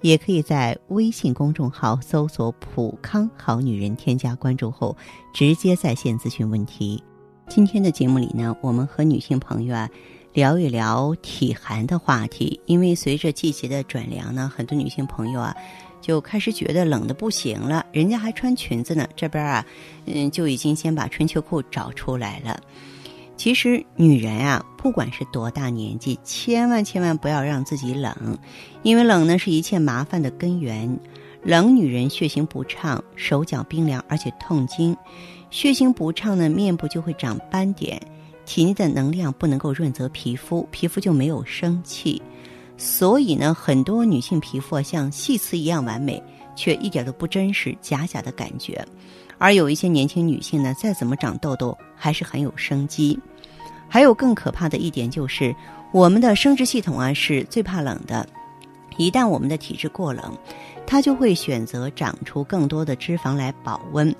也可以在微信公众号搜索“普康好女人”，添加关注后直接在线咨询问题。今天的节目里呢，我们和女性朋友啊聊一聊体寒的话题。因为随着季节的转凉呢，很多女性朋友啊就开始觉得冷的不行了。人家还穿裙子呢，这边啊，嗯，就已经先把春秋裤找出来了。其实女人啊，不管是多大年纪，千万千万不要让自己冷，因为冷呢是一切麻烦的根源。冷女人血行不畅，手脚冰凉，而且痛经。血行不畅呢，面部就会长斑点，体内的能量不能够润泽皮肤，皮肤就没有生气。所以呢，很多女性皮肤像细瓷一样完美，却一点都不真实，假假的感觉。而有一些年轻女性呢，再怎么长痘痘，还是很有生机。还有更可怕的一点就是，我们的生殖系统啊是最怕冷的，一旦我们的体质过冷，它就会选择长出更多的脂肪来保温。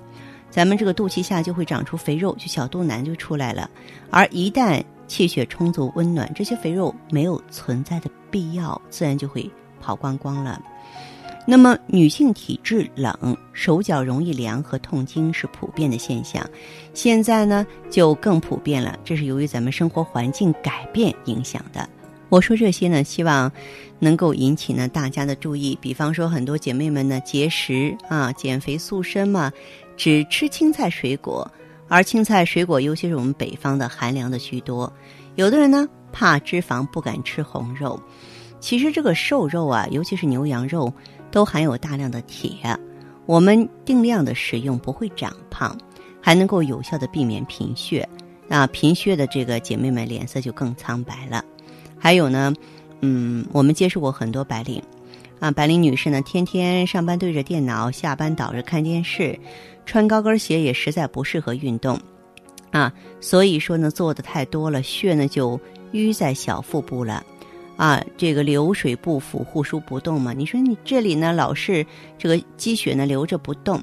咱们这个肚脐下就会长出肥肉，就小肚腩就出来了。而一旦气血充足、温暖，这些肥肉没有存在的必要，自然就会跑光光了。那么，女性体质冷，手脚容易凉和痛经是普遍的现象。现在呢，就更普遍了，这是由于咱们生活环境改变影响的。我说这些呢，希望能够引起呢大家的注意。比方说，很多姐妹们呢节食啊、减肥塑身嘛。只吃青菜水果，而青菜水果尤其是我们北方的寒凉的居多。有的人呢怕脂肪不敢吃红肉，其实这个瘦肉啊，尤其是牛羊肉，都含有大量的铁。我们定量的食用不会长胖，还能够有效的避免贫血。啊，贫血的这个姐妹们脸色就更苍白了。还有呢，嗯，我们接触过很多白领。啊，白领女士呢，天天上班对着电脑，下班倒着看电视，穿高跟鞋也实在不适合运动，啊，所以说呢，做的太多了，血呢就淤在小腹部了，啊，这个流水不腐，护枢不动嘛。你说你这里呢老是这个积血呢留着不动，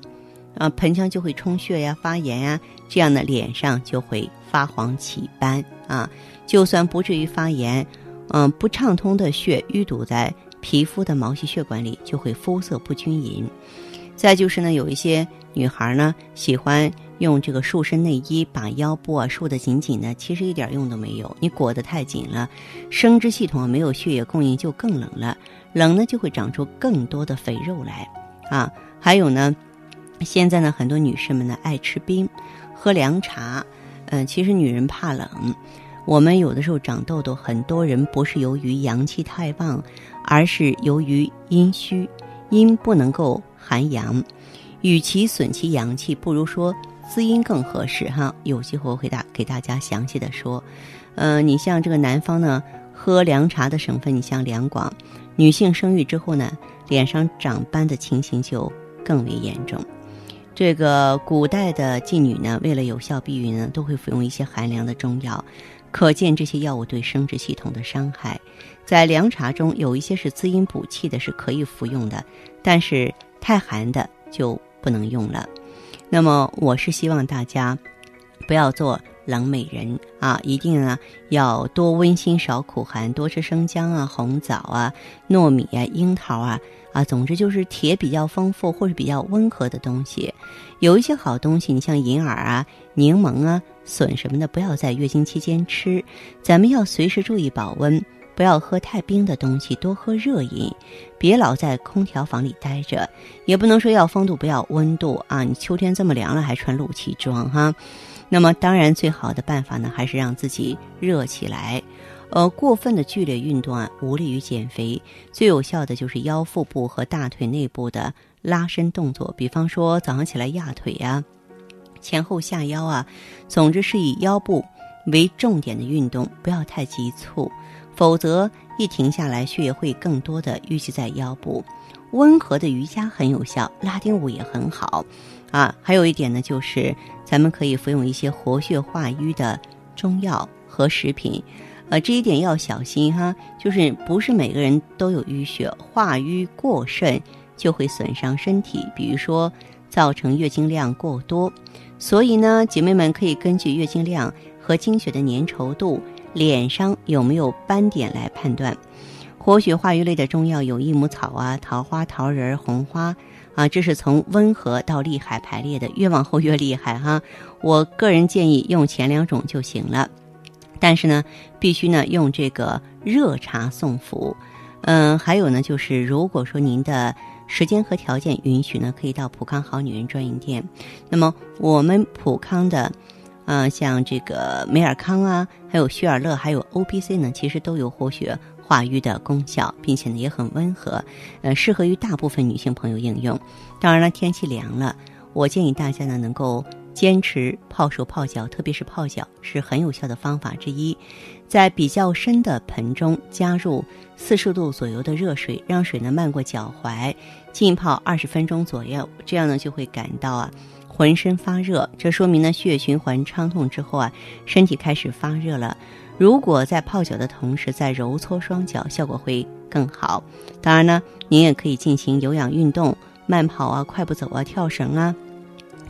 啊，盆腔就会充血呀，发炎呀，这样呢脸上就会发黄起斑啊。就算不至于发炎，嗯，不畅通的血淤堵在。皮肤的毛细血管里就会肤色不均匀，再就是呢，有一些女孩呢喜欢用这个束身内衣把腰部啊束得紧紧的，其实一点用都没有。你裹得太紧了，生殖系统没有血液供应就更冷了，冷呢就会长出更多的肥肉来啊。还有呢，现在呢很多女士们呢爱吃冰，喝凉茶，嗯，其实女人怕冷。我们有的时候长痘痘，很多人不是由于阳气太旺，而是由于阴虚，阴不能够含阳。与其损其阳气，不如说滋阴更合适哈。有机会我会大给大家详细的说。嗯，你像这个南方呢，喝凉茶的省份，你像两广，女性生育之后呢，脸上长斑的情形就更为严重。这个古代的妓女呢，为了有效避孕呢，都会服用一些寒凉的中药。可见这些药物对生殖系统的伤害，在凉茶中有一些是滋阴补气的，是可以服用的，但是太寒的就不能用了。那么我是希望大家不要做冷美人啊，一定呢要多温馨少苦寒，多吃生姜啊、红枣啊、糯米啊、樱桃啊。啊，总之就是铁比较丰富或者比较温和的东西，有一些好东西，你像银耳啊、柠檬啊、笋什么的，不要在月经期间吃。咱们要随时注意保温，不要喝太冰的东西，多喝热饮，别老在空调房里待着，也不能说要风度不要温度啊。你秋天这么凉了还穿露脐装哈，那么当然最好的办法呢，还是让自己热起来。呃，过分的剧烈运动啊，无利于减肥。最有效的就是腰腹部和大腿内部的拉伸动作，比方说早上起来压腿呀，前后下腰啊。总之是以腰部为重点的运动，不要太急促，否则一停下来，血液会更多的淤积在腰部。温和的瑜伽很有效，拉丁舞也很好。啊，还有一点呢，就是咱们可以服用一些活血化瘀的中药和食品。呃，这一点要小心哈，就是不是每个人都有淤血，化瘀过甚就会损伤身体，比如说造成月经量过多。所以呢，姐妹们可以根据月经量和经血的粘稠度、脸上有没有斑点来判断。活血化瘀类的中药有益母草啊、桃花、桃仁、红花啊，这是从温和到厉害排列的，越往后越厉害哈。我个人建议用前两种就行了。但是呢，必须呢用这个热茶送服，嗯，还有呢就是，如果说您的时间和条件允许呢，可以到普康好女人专营店。那么我们普康的，啊，像这个美尔康啊，还有血尔乐，还有 O B C 呢，其实都有活血化瘀的功效，并且呢也很温和，呃，适合于大部分女性朋友应用。当然了，天气凉了，我建议大家呢能够。坚持泡手泡脚，特别是泡脚是很有效的方法之一。在比较深的盆中加入四十度左右的热水，让水呢漫过脚踝，浸泡二十分钟左右，这样呢就会感到啊浑身发热。这说明呢血液循环畅通之后啊，身体开始发热了。如果在泡脚的同时再揉搓双脚，效果会更好。当然呢，您也可以进行有氧运动，慢跑啊、快步走啊、跳绳啊。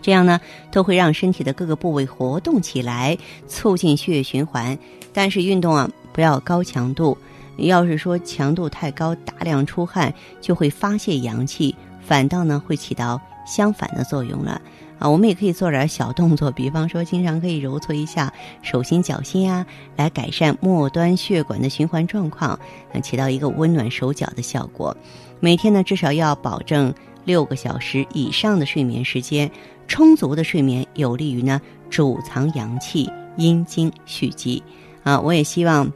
这样呢，都会让身体的各个部位活动起来，促进血液循环。但是运动啊，不要高强度。要是说强度太高，大量出汗，就会发泄阳气，反倒呢会起到相反的作用了。啊，我们也可以做点小动作，比方说，经常可以揉搓一下手心、脚心啊，来改善末端血管的循环状况，起到一个温暖手脚的效果。每天呢，至少要保证六个小时以上的睡眠时间。充足的睡眠有利于呢储藏阳气、阴精蓄积啊！我也希望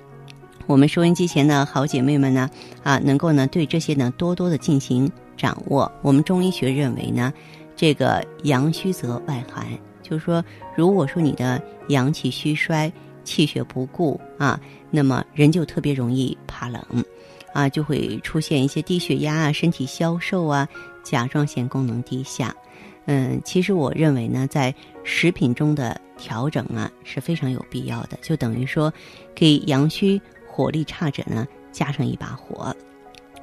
我们收音机前的好姐妹们呢啊，能够呢对这些呢多多的进行掌握。我们中医学认为呢，这个阳虚则外寒，就是说，如果说你的阳气虚衰、气血不固啊，那么人就特别容易怕冷啊，就会出现一些低血压啊、身体消瘦啊、甲状腺功能低下。嗯，其实我认为呢，在食品中的调整啊是非常有必要的，就等于说给阳虚火力差者呢加上一把火。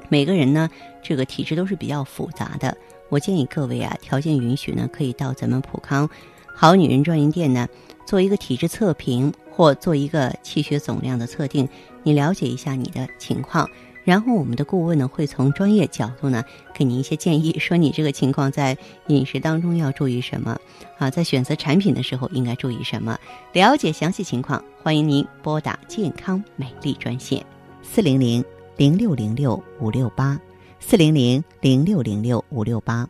每个人呢，这个体质都是比较复杂的，我建议各位啊，条件允许呢，可以到咱们普康好女人专营店呢做一个体质测评或做一个气血总量的测定，你了解一下你的情况。然后我们的顾问呢会从专业角度呢给您一些建议，说你这个情况在饮食当中要注意什么啊，在选择产品的时候应该注意什么。了解详细情况，欢迎您拨打健康美丽专线四零零零六零六五六八四零零零六零六五六八。